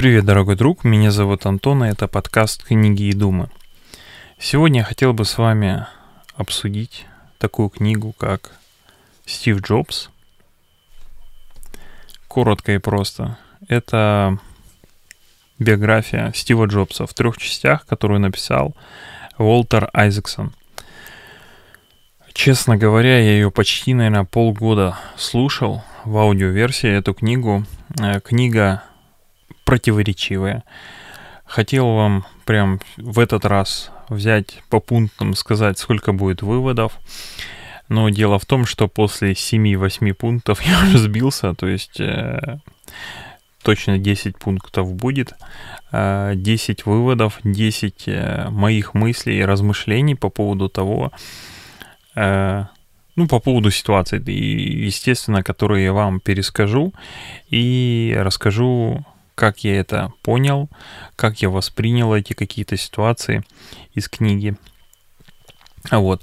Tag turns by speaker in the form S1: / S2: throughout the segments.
S1: Привет, дорогой друг, меня зовут Антон, и это подкаст «Книги и думы». Сегодня я хотел бы с вами обсудить такую книгу, как «Стив Джобс». Коротко и просто. Это биография Стива Джобса в трех частях, которую написал Уолтер Айзексон. Честно говоря, я ее почти, наверное, полгода слушал в аудиоверсии, эту книгу. Э, книга противоречивая. Хотел вам прям в этот раз взять по пунктам, сказать, сколько будет выводов. Но дело в том, что после 7-8 пунктов я уже сбился, то есть э, точно 10 пунктов будет, э, 10 выводов, 10 э, моих мыслей и размышлений по поводу того, э, ну, по поводу ситуации, естественно, которые я вам перескажу и расскажу, как я это понял, как я воспринял эти какие-то ситуации из книги. Вот.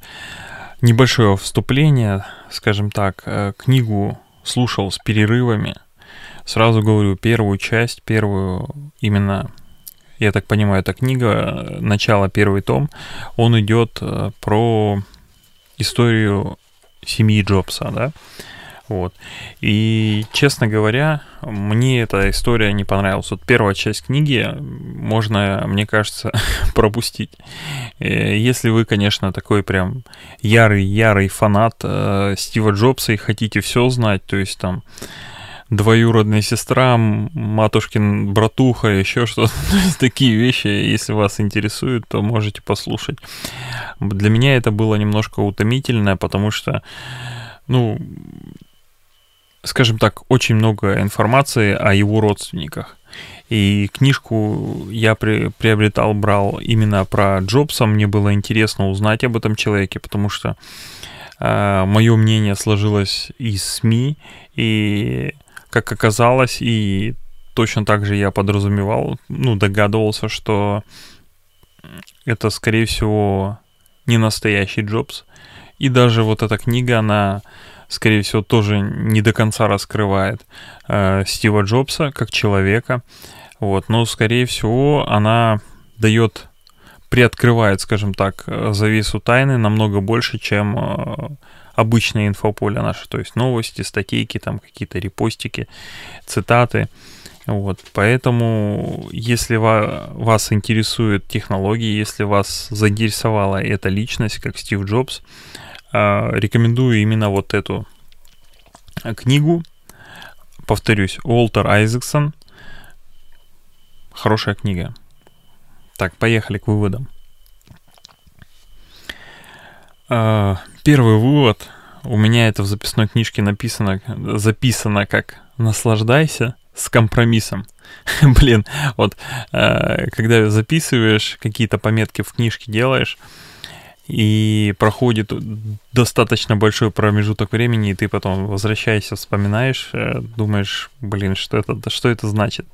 S1: Небольшое вступление, скажем так, э, книгу слушал с перерывами. Сразу говорю, первую часть, первую именно я так понимаю, эта книга, начало, первый том, он идет э, про историю семьи Джобса, да, вот. И, честно говоря, мне эта история не понравилась. Вот первая часть книги можно, мне кажется, пропустить. Э, если вы, конечно, такой прям ярый-ярый фанат э, Стива Джобса и хотите все знать, то есть там двоюродная сестра, матушкин братуха, еще что-то. Такие вещи, если вас интересуют, то можете послушать. Для меня это было немножко утомительно, потому что, ну, скажем так, очень много информации о его родственниках. И книжку я при, приобретал, брал именно про Джобса. Мне было интересно узнать об этом человеке, потому что э, мое мнение сложилось из СМИ, и как оказалось, и точно так же я подразумевал, ну, догадывался, что это, скорее всего, не настоящий Джобс. И даже вот эта книга, она скорее всего, тоже не до конца раскрывает э, Стива Джобса как человека. Вот, но, скорее всего, она дает, приоткрывает, скажем так, завесу тайны намного больше, чем э, обычное инфополе наше, то есть новости, статейки, там какие-то репостики, цитаты. Вот, поэтому, если вас интересуют технологии, если вас заинтересовала эта личность, как Стив Джобс, а, рекомендую именно вот эту книгу. Повторюсь, Уолтер Айзексон. Хорошая книга. Так, поехали к выводам. А, первый вывод. У меня это в записной книжке написано, записано как «наслаждайся с компромиссом». Блин, вот а, когда записываешь, какие-то пометки в книжке делаешь, и проходит достаточно большой промежуток времени, и ты потом возвращаешься, вспоминаешь, э, думаешь, блин, что это, что это значит.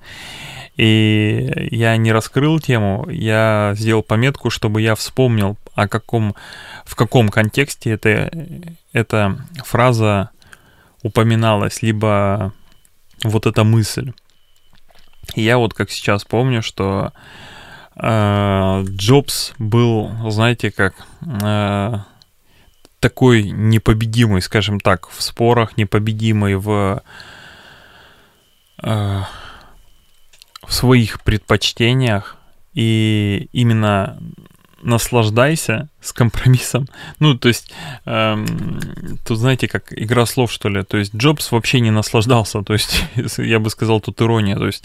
S1: И я не раскрыл тему, я сделал пометку, чтобы я вспомнил, о каком, в каком контексте это, эта фраза упоминалась, либо вот эта мысль. Я вот как сейчас помню, что Э, Джобс был, знаете, как э, такой непобедимый, скажем так, в спорах, непобедимый в, э, в своих предпочтениях. И именно наслаждайся с компромиссом. Ну, то есть, эм, тут, знаете, как игра слов, что ли. То есть, Джобс вообще не наслаждался. То есть, я бы сказал, тут ирония. То есть,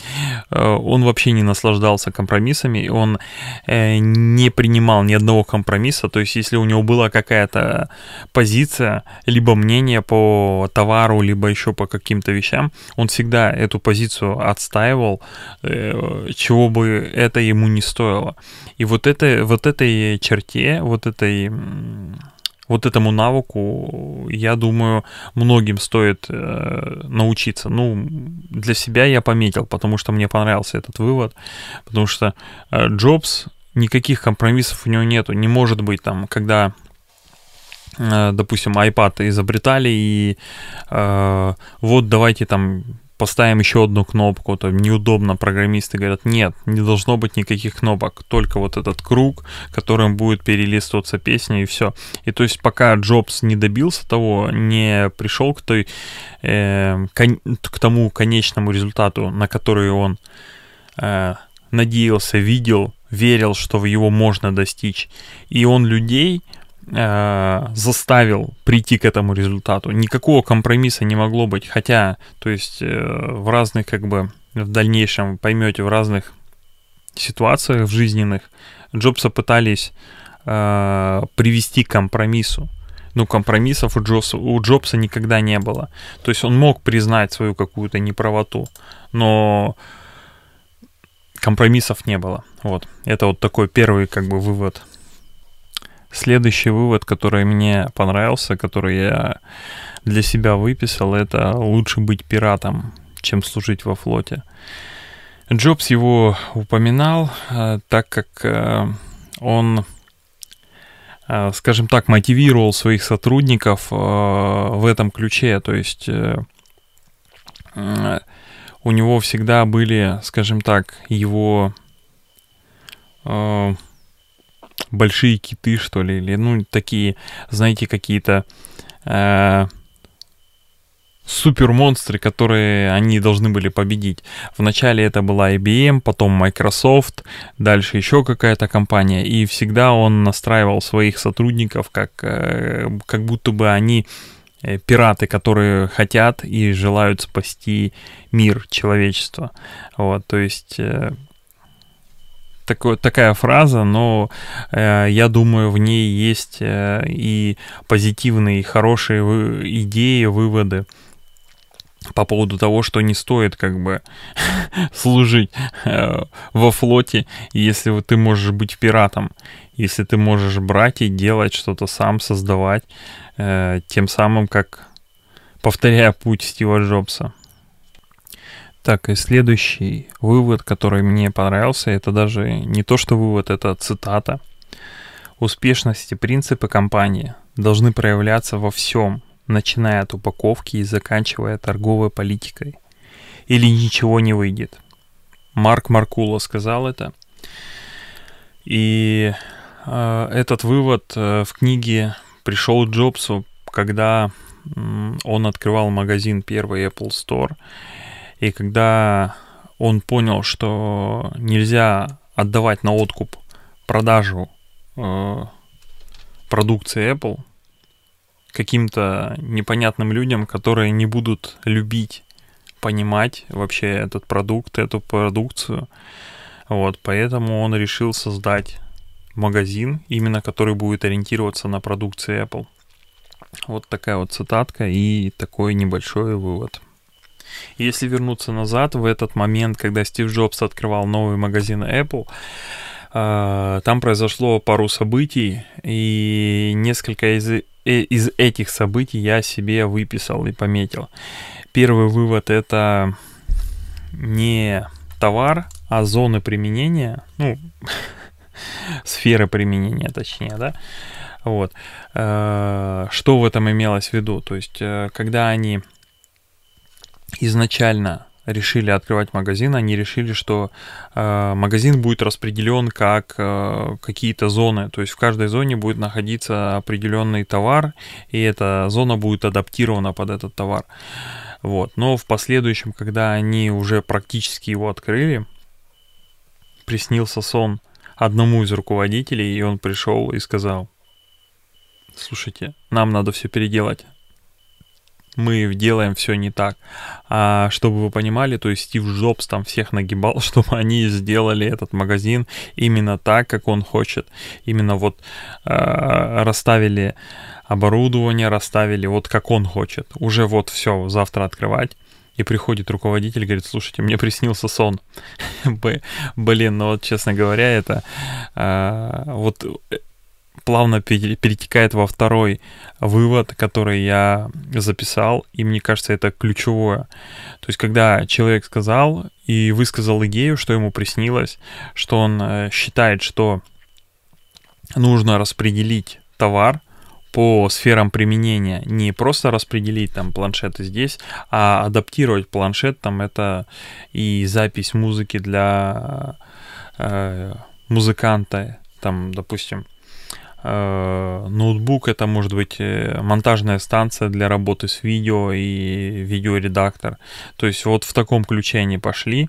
S1: э, он вообще не наслаждался компромиссами. Он э, не принимал ни одного компромисса. То есть, если у него была какая-то позиция, либо мнение по товару, либо еще по каким-то вещам, он всегда эту позицию отстаивал, э, чего бы это ему не стоило. И вот, это, вот этой черте, вот этой вот этому навыку, я думаю, многим стоит э, научиться. Ну, для себя я пометил, потому что мне понравился этот вывод, потому что э, Джобс, никаких компромиссов у него нету. Не может быть там, когда э, допустим, iPad изобретали, и э, вот давайте там поставим еще одну кнопку, то неудобно, программисты говорят, нет, не должно быть никаких кнопок, только вот этот круг, которым будет перелистываться песня и все. И то есть пока Джобс не добился того, не пришел к той, э, кон, к тому конечному результату, на который он э, надеялся, видел, верил, что его можно достичь, и он людей э, заставил прийти к этому результату. Никакого компромисса не могло быть. Хотя, то есть э, в разных, как бы, в дальнейшем поймете, в разных ситуациях в жизненных Джобса пытались э, привести к компромиссу. Ну, компромиссов у Джобса, у Джобса никогда не было. То есть он мог признать свою какую-то неправоту, но компромиссов не было. Вот. Это вот такой первый как бы вывод Следующий вывод, который мне понравился, который я для себя выписал, это лучше быть пиратом, чем служить во флоте. Джобс его упоминал, э, так как э, он, э, скажем так, мотивировал своих сотрудников в этом ключе. То есть у него всегда были, скажем так, его большие киты, что ли, или, ну, такие, знаете, какие-то э, супермонстры, которые они должны были победить. Вначале это была IBM, потом Microsoft, дальше еще какая-то компания, и всегда он настраивал своих сотрудников, как, э, как будто бы они э, пираты, которые хотят и желают спасти мир, человечество. Вот, то есть э, такой, такая фраза, но э, я думаю, в ней есть э, и позитивные, и хорошие вы, идеи, выводы по поводу того, что не стоит как бы служить э, во флоте, если ты можешь быть пиратом, если ты можешь брать и делать что-то сам, создавать, э, тем самым как повторяя путь Стива Джобса. Так, и следующий вывод, который мне понравился, это даже не то, что вывод, это цитата. Успешность и принципы компании должны проявляться во всем, начиная от упаковки и заканчивая торговой политикой. Или ничего не выйдет. Марк Маркула сказал это. И э, этот вывод э, в книге пришел Джобсу, когда э, он открывал магазин первый Apple Store. И когда он понял, что нельзя отдавать на откуп продажу э, продукции Apple каким-то непонятным людям, которые не будут любить, понимать вообще этот продукт, эту продукцию. Вот, поэтому он решил создать магазин, именно который будет ориентироваться на продукции Apple. Вот такая вот цитатка и такой небольшой вывод. Если вернуться назад, в этот момент, когда Стив Джобс открывал новый магазин Apple, э, там произошло пару событий, и несколько из, э, из этих событий я себе выписал и пометил. Первый вывод это не товар, а зоны применения, ну, сферы применения, точнее, да. Вот. Э, что в этом имелось в виду? То есть, когда они изначально решили открывать магазин, они решили, что э, магазин будет распределен как э, какие-то зоны, то есть в каждой зоне будет находиться определенный товар, и эта зона будет адаптирована под этот товар. Вот. Но в последующем, когда они уже практически его открыли, приснился сон одному из руководителей, и он пришел и сказал, слушайте, нам надо все переделать мы делаем все не так. А чтобы вы понимали, то есть Стив Джобс там всех нагибал, чтобы они сделали этот магазин именно так, как он хочет. Именно вот э, расставили оборудование, расставили вот как он хочет. Уже вот все, завтра открывать. И приходит руководитель, говорит, слушайте, мне приснился сон. Блин, ну вот, честно говоря, это э, вот плавно перетекает во второй вывод, который я записал, и мне кажется, это ключевое. То есть, когда человек сказал и высказал идею, что ему приснилось, что он э, считает, что нужно распределить товар по сферам применения. Не просто распределить там планшеты здесь, а адаптировать планшет там это и запись музыки для э, музыканта, там, допустим, ноутбук это может быть э, монтажная станция для работы с видео и видеоредактор. То есть вот в таком ключе они пошли.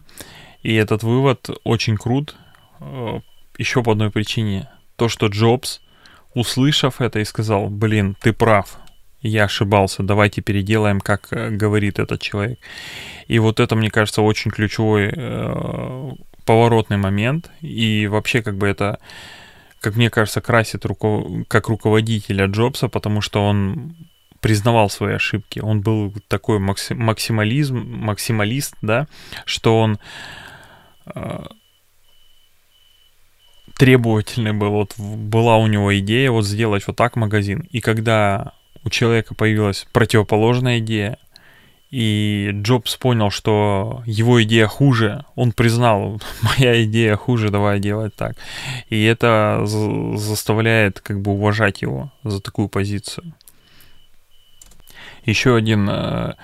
S1: И этот вывод очень крут э, еще по одной причине. То, что Джобс услышав это, и сказал, блин, ты прав, я ошибался, давайте переделаем, как э, говорит этот человек. И вот это, мне кажется, очень ключевой э, поворотный момент. И вообще, как бы это, как мне кажется, красит руко... как руководителя Джобса, потому что он признавал свои ошибки. Он был такой максимализм, максималист, да, что он э, требовательный был. Вот была у него идея вот сделать вот так магазин. И когда у человека появилась противоположная идея, и Джобс понял, что его идея хуже, он признал, моя идея хуже, давай делать так. И это заставляет как бы уважать его за такую позицию. Еще один э,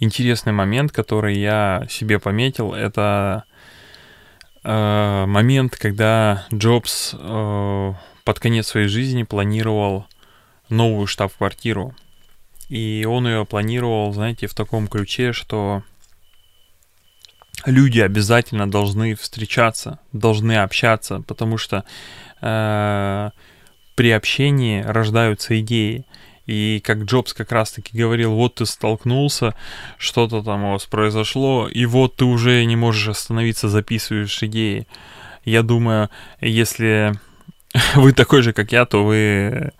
S1: интересный момент, который я себе пометил, это э, момент, когда Джобс э, под конец своей жизни планировал новую штаб-квартиру. И он ее планировал, знаете, в таком ключе, что люди обязательно должны встречаться, должны общаться, потому что э, при общении рождаются идеи. И как Джобс как раз-таки говорил, вот ты столкнулся, что-то там у вас произошло, и вот ты уже не можешь остановиться, записываешь идеи. Я думаю, если вы такой же, как я, то вы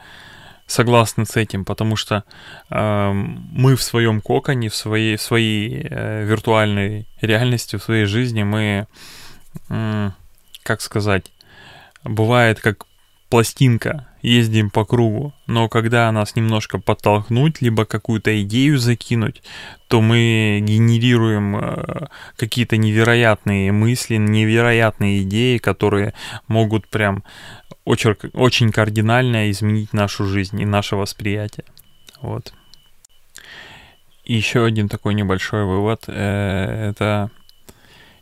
S1: согласны с этим, потому что э, мы в своем коконе, в своей, в своей э, виртуальной реальности, в своей жизни, мы, э, как сказать, бывает как пластинка, ездим по кругу, но когда нас немножко подтолкнуть, либо какую-то идею закинуть, то мы генерируем э, какие-то невероятные мысли, невероятные идеи, которые могут прям очень, очень кардинально изменить нашу жизнь и наше восприятие. Вот. И еще один такой небольшой вывод. Э, это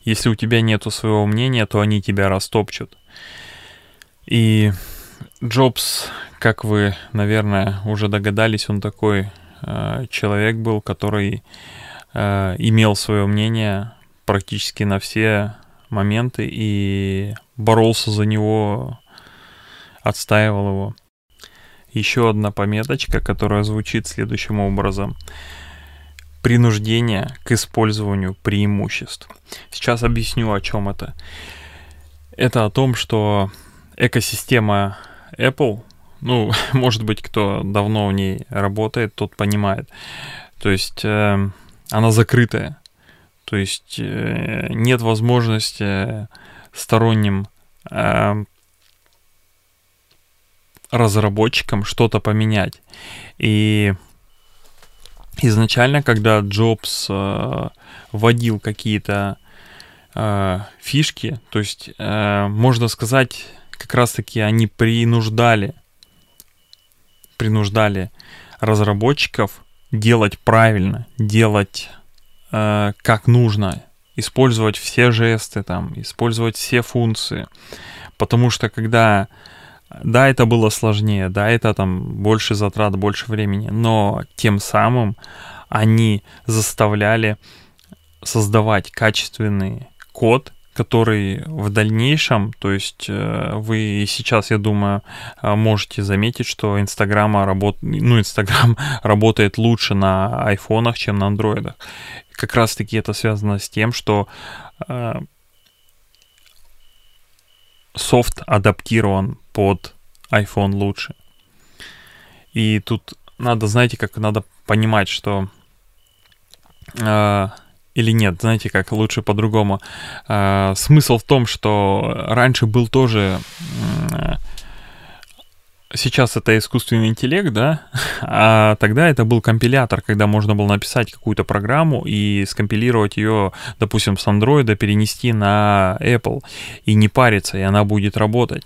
S1: если у тебя нету своего мнения, то они тебя растопчут. И Джобс, как вы, наверное, уже догадались, он такой э, человек был, который э, имел свое мнение практически на все моменты и боролся за него, отстаивал его. Еще одна пометочка, которая звучит следующим образом. Принуждение к использованию преимуществ. Сейчас объясню, о чем это. Это о том, что экосистема Apple, ну, может быть, кто давно в ней работает, тот понимает. То есть э, она закрытая. То есть э, нет возможности сторонним э, разработчикам что-то поменять. И изначально, когда Джобс э, вводил какие-то э, фишки, то есть э, можно сказать как раз-таки они принуждали, принуждали разработчиков делать правильно, делать э, как нужно, использовать все жесты, там, использовать все функции. Потому что когда, да, это было сложнее, да, это там больше затрат, больше времени, но тем самым они заставляли создавать качественный код, который в дальнейшем, то есть э, вы сейчас, я думаю, э, можете заметить, что Инстаграм работ... ну, Инстаграм работает лучше на айфонах, чем на андроидах. Как раз-таки это связано с тем, что э, софт адаптирован под iPhone лучше. И тут надо, знаете, как надо понимать, что или нет, знаете как, лучше по-другому. Э, смысл в том, что раньше был тоже э, сейчас это искусственный интеллект, да, а тогда это был компилятор, когда можно было написать какую-то программу и скомпилировать ее, допустим, с Android, перенести на Apple и не париться, и она будет работать.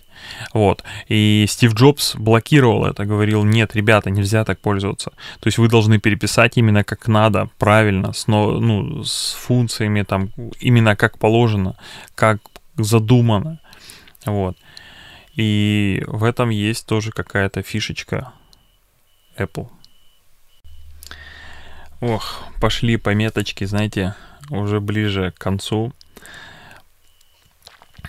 S1: Вот. И Стив Джобс блокировал это, говорил, нет, ребята, нельзя так пользоваться. То есть вы должны переписать именно как надо, правильно, с, ну, с функциями там, именно как положено, как задумано. Вот. И в этом есть тоже какая-то фишечка Apple. Ох, пошли пометочки, знаете, уже ближе к концу.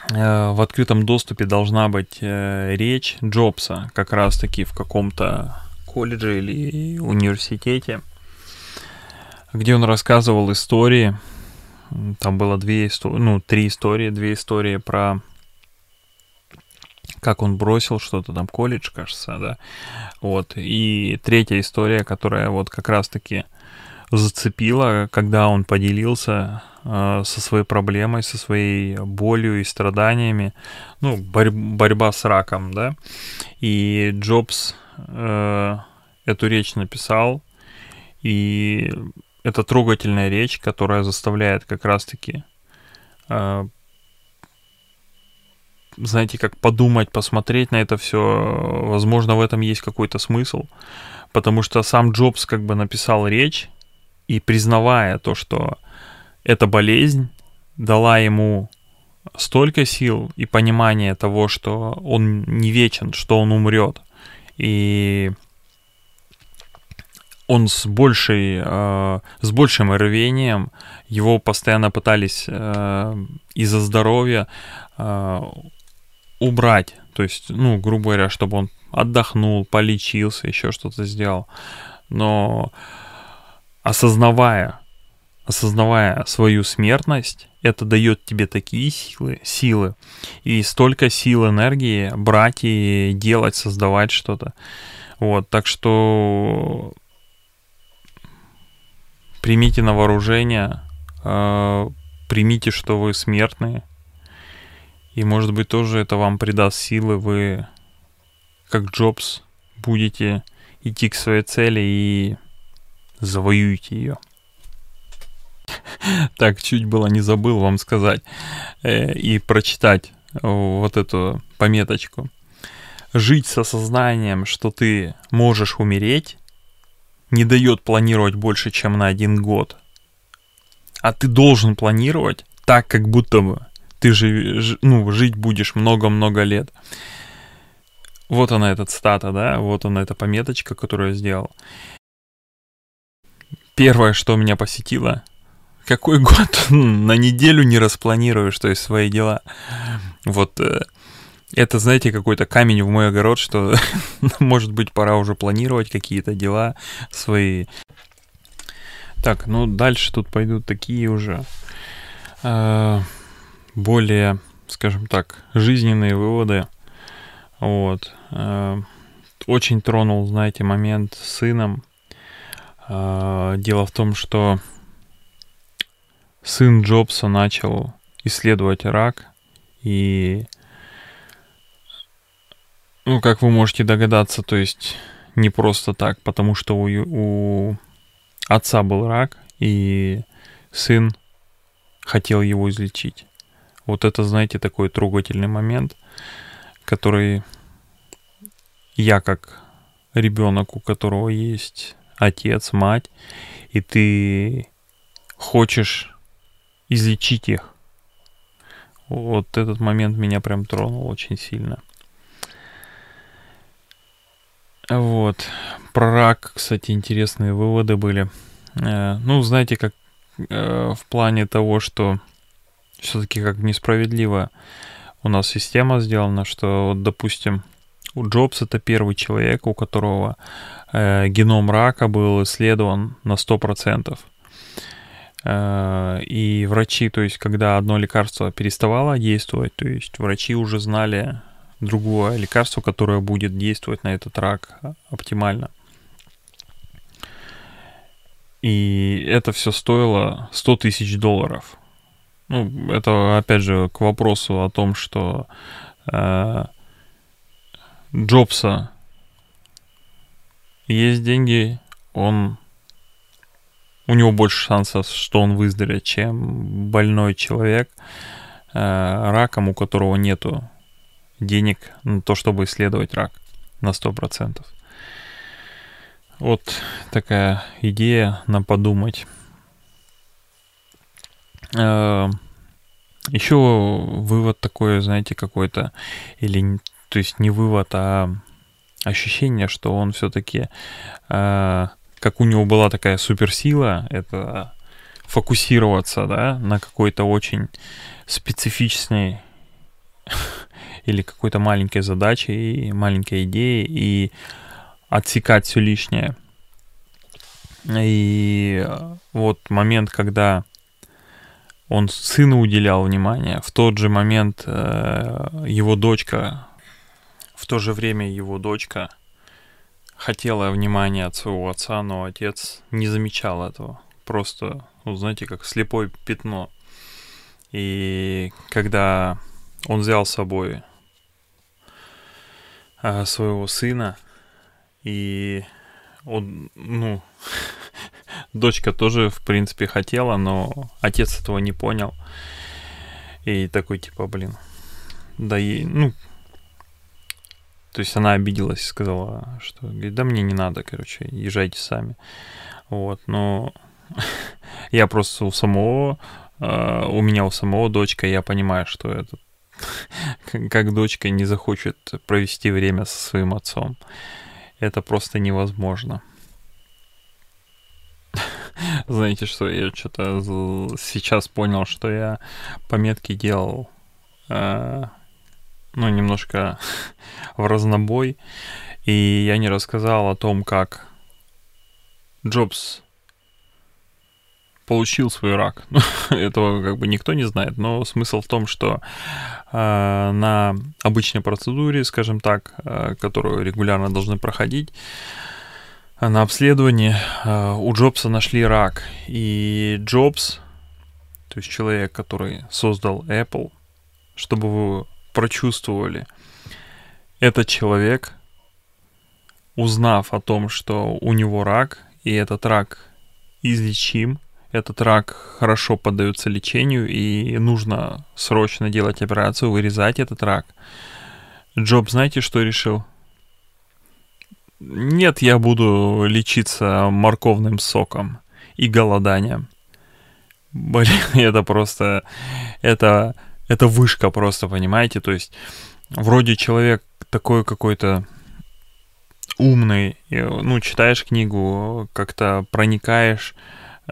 S1: Э, в открытом доступе должна быть э, речь Джобса, как раз-таки в каком-то колледже или университете, где он рассказывал истории. Там было две истории, ну, три истории, две истории про как он бросил что-то там, колледж, кажется, да. Вот. И третья история, которая вот как раз-таки зацепила, когда он поделился э, со своей проблемой, со своей болью и страданиями, ну, борь- борьба с раком, да. И Джобс э, эту речь написал, и это трогательная речь, которая заставляет как раз-таки э, знаете, как подумать, посмотреть на это все. Возможно, в этом есть какой-то смысл. Потому что сам Джобс как бы написал речь, и признавая то, что эта болезнь дала ему столько сил и понимания того, что он не вечен, что он умрет. И он с большей, э, с большим рвением, его постоянно пытались э, из-за здоровья э, убрать. То есть, ну, грубо говоря, чтобы он отдохнул, полечился, еще что-то сделал. Но осознавая, осознавая свою смертность, это дает тебе такие силы, силы и столько сил, энергии брать и делать, создавать что-то. Вот, так что примите на вооружение, э, примите, что вы смертные, и может быть тоже это вам придаст силы, вы как Джобс будете идти к своей цели и завоюете ее. Так, чуть было не забыл вам сказать э, и прочитать вот эту пометочку. Жить с осознанием, что ты можешь умереть, не дает планировать больше, чем на один год. А ты должен планировать так, как будто бы ты же, ну, жить будешь много-много лет. Вот она эта цитата, да, вот она эта пометочка, которую я сделал. Первое, что меня посетило, какой год на неделю не распланируешь, то есть свои дела. Вот э, это, знаете, какой-то камень в мой огород, что, может быть, пора уже планировать какие-то дела свои. Так, ну дальше тут пойдут такие уже э, более, скажем так, жизненные выводы. Вот. Э, очень тронул, знаете, момент с сыном. Э, дело в том, что сын Джобса начал исследовать рак, и, ну, как вы можете догадаться, то есть не просто так, потому что у, у отца был рак, и сын хотел его излечить. Вот это, знаете, такой трогательный момент, который я как ребенок, у которого есть отец, мать, и ты хочешь излечить их. Вот этот момент меня прям тронул очень сильно. Вот. Про рак, кстати, интересные выводы были. Э, ну, знаете, как э, в плане того, что все-таки как несправедливо у нас система сделана, что, вот, допустим, у Джобс это первый человек, у которого э, геном рака был исследован на 100%. Э, и врачи, то есть, когда одно лекарство переставало действовать, то есть врачи уже знали другое лекарство, которое будет действовать на этот рак оптимально. И это все стоило 100 тысяч долларов. Ну, это опять же к вопросу о том, что э, Джобса есть деньги, он у него больше шансов, что он выздоровеет, чем больной человек э, раком, у которого нету денег на то, чтобы исследовать рак на 100%. Вот такая идея на подумать. Э, еще вывод такой, знаете, какой-то, или, то есть не вывод, а ощущение, что он все-таки, э, как у него была такая суперсила, это фокусироваться, да, на какой-то очень специфичной или какой-то маленькой задаче и маленькой идее и отсекать все лишнее. И вот момент, когда он сыну уделял внимание, в тот же момент э, его дочка, в то же время его дочка хотела внимания от своего отца, но отец не замечал этого. Просто, ну, знаете, как слепое пятно. И когда он взял с собой э, своего сына, и он, ну, дочка тоже, в принципе, хотела, но отец этого не понял. И такой, типа, блин, да и, ну, то есть она обиделась, сказала, что, говорит, да мне не надо, короче, езжайте сами. Вот, но я просто у самого, э, у меня у самого дочка, я понимаю, что это как дочка не захочет провести время со своим отцом. Это просто невозможно. Знаете что, я что-то сейчас понял, что я пометки делал, э, ну, немножко в разнобой, и я не рассказал о том, как Джобс получил свой рак. Этого как бы никто не знает, но смысл в том, что э, на обычной процедуре, скажем так, э, которую регулярно должны проходить, на обследовании э, у Джобса нашли рак. И Джобс, то есть человек, который создал Apple, чтобы вы прочувствовали, этот человек, узнав о том, что у него рак, и этот рак излечим, этот рак хорошо поддается лечению, и нужно срочно делать операцию, вырезать этот рак. Джоб, знаете, что решил? Нет, я буду лечиться морковным соком и голоданием. Блин, это просто... Это, это вышка просто, понимаете? То есть, вроде человек такой какой-то умный, ну, читаешь книгу, как-то проникаешь,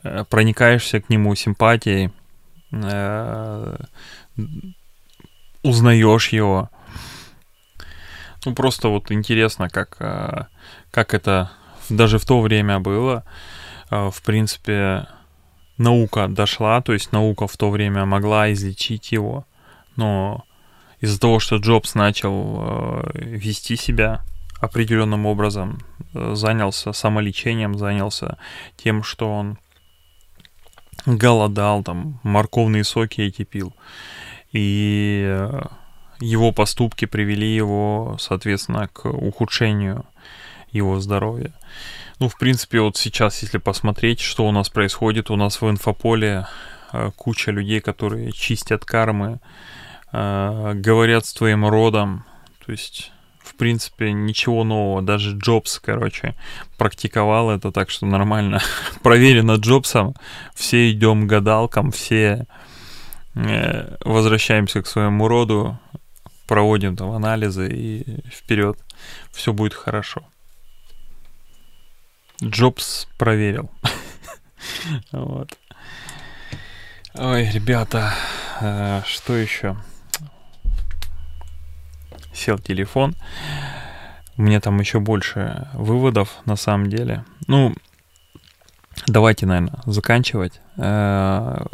S1: э, проникаешься к нему симпатией, э, узнаешь его, ну, просто вот интересно, как, э, как это даже в то время было. Э, в принципе, наука дошла, то есть наука в то время могла излечить его, но из-за того, что Джобс начал э, вести себя определенным образом, занялся самолечением, занялся тем, что он голодал, там, морковные соки эти пил. И его поступки привели его, соответственно, к ухудшению его здоровья. Ну, в принципе, вот сейчас, если посмотреть, что у нас происходит, у нас в инфополе э, куча людей, которые чистят кармы, э, говорят с твоим родом, то есть в принципе, ничего нового. Даже Джобс, короче, практиковал это, так что нормально. Проверено Джобсом. Все идем гадалкам, все э, возвращаемся к своему роду проводим там анализы и вперед. Все будет хорошо. Джобс проверил. Вот. Ой, ребята, э, что еще? Сел телефон. У меня там еще больше выводов на самом деле. Ну, давайте, наверное, заканчивать. Э,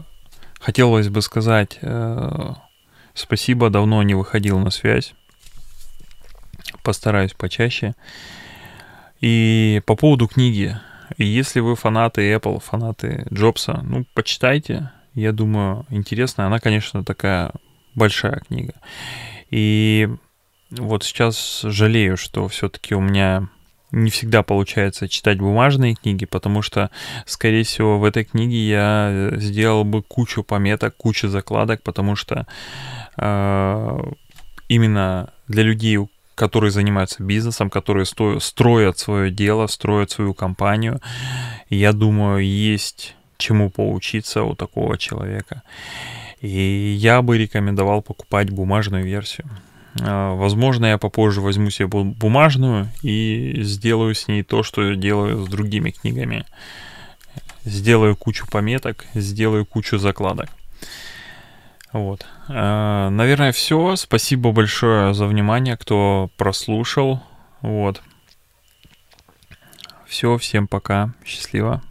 S1: хотелось бы сказать э, Спасибо, давно не выходил на связь. Постараюсь почаще. И по поводу книги. Если вы фанаты Apple, фанаты Джобса, ну, почитайте. Я думаю, интересно. Она, конечно, такая большая книга. И вот сейчас жалею, что все-таки у меня не всегда получается читать бумажные книги, потому что, скорее всего, в этой книге я сделал бы кучу пометок, кучу закладок, потому что э, именно для людей, которые занимаются бизнесом, которые сто- строят свое дело, строят свою компанию, я думаю, есть чему поучиться у такого человека. И я бы рекомендовал покупать бумажную версию. А, возможно, я попозже возьму себе бумажную и сделаю с ней то, что делаю с другими книгами. Сделаю кучу пометок, сделаю кучу закладок. Вот. А, наверное, все. Спасибо большое за внимание, кто прослушал. Вот. Все, всем пока. Счастливо.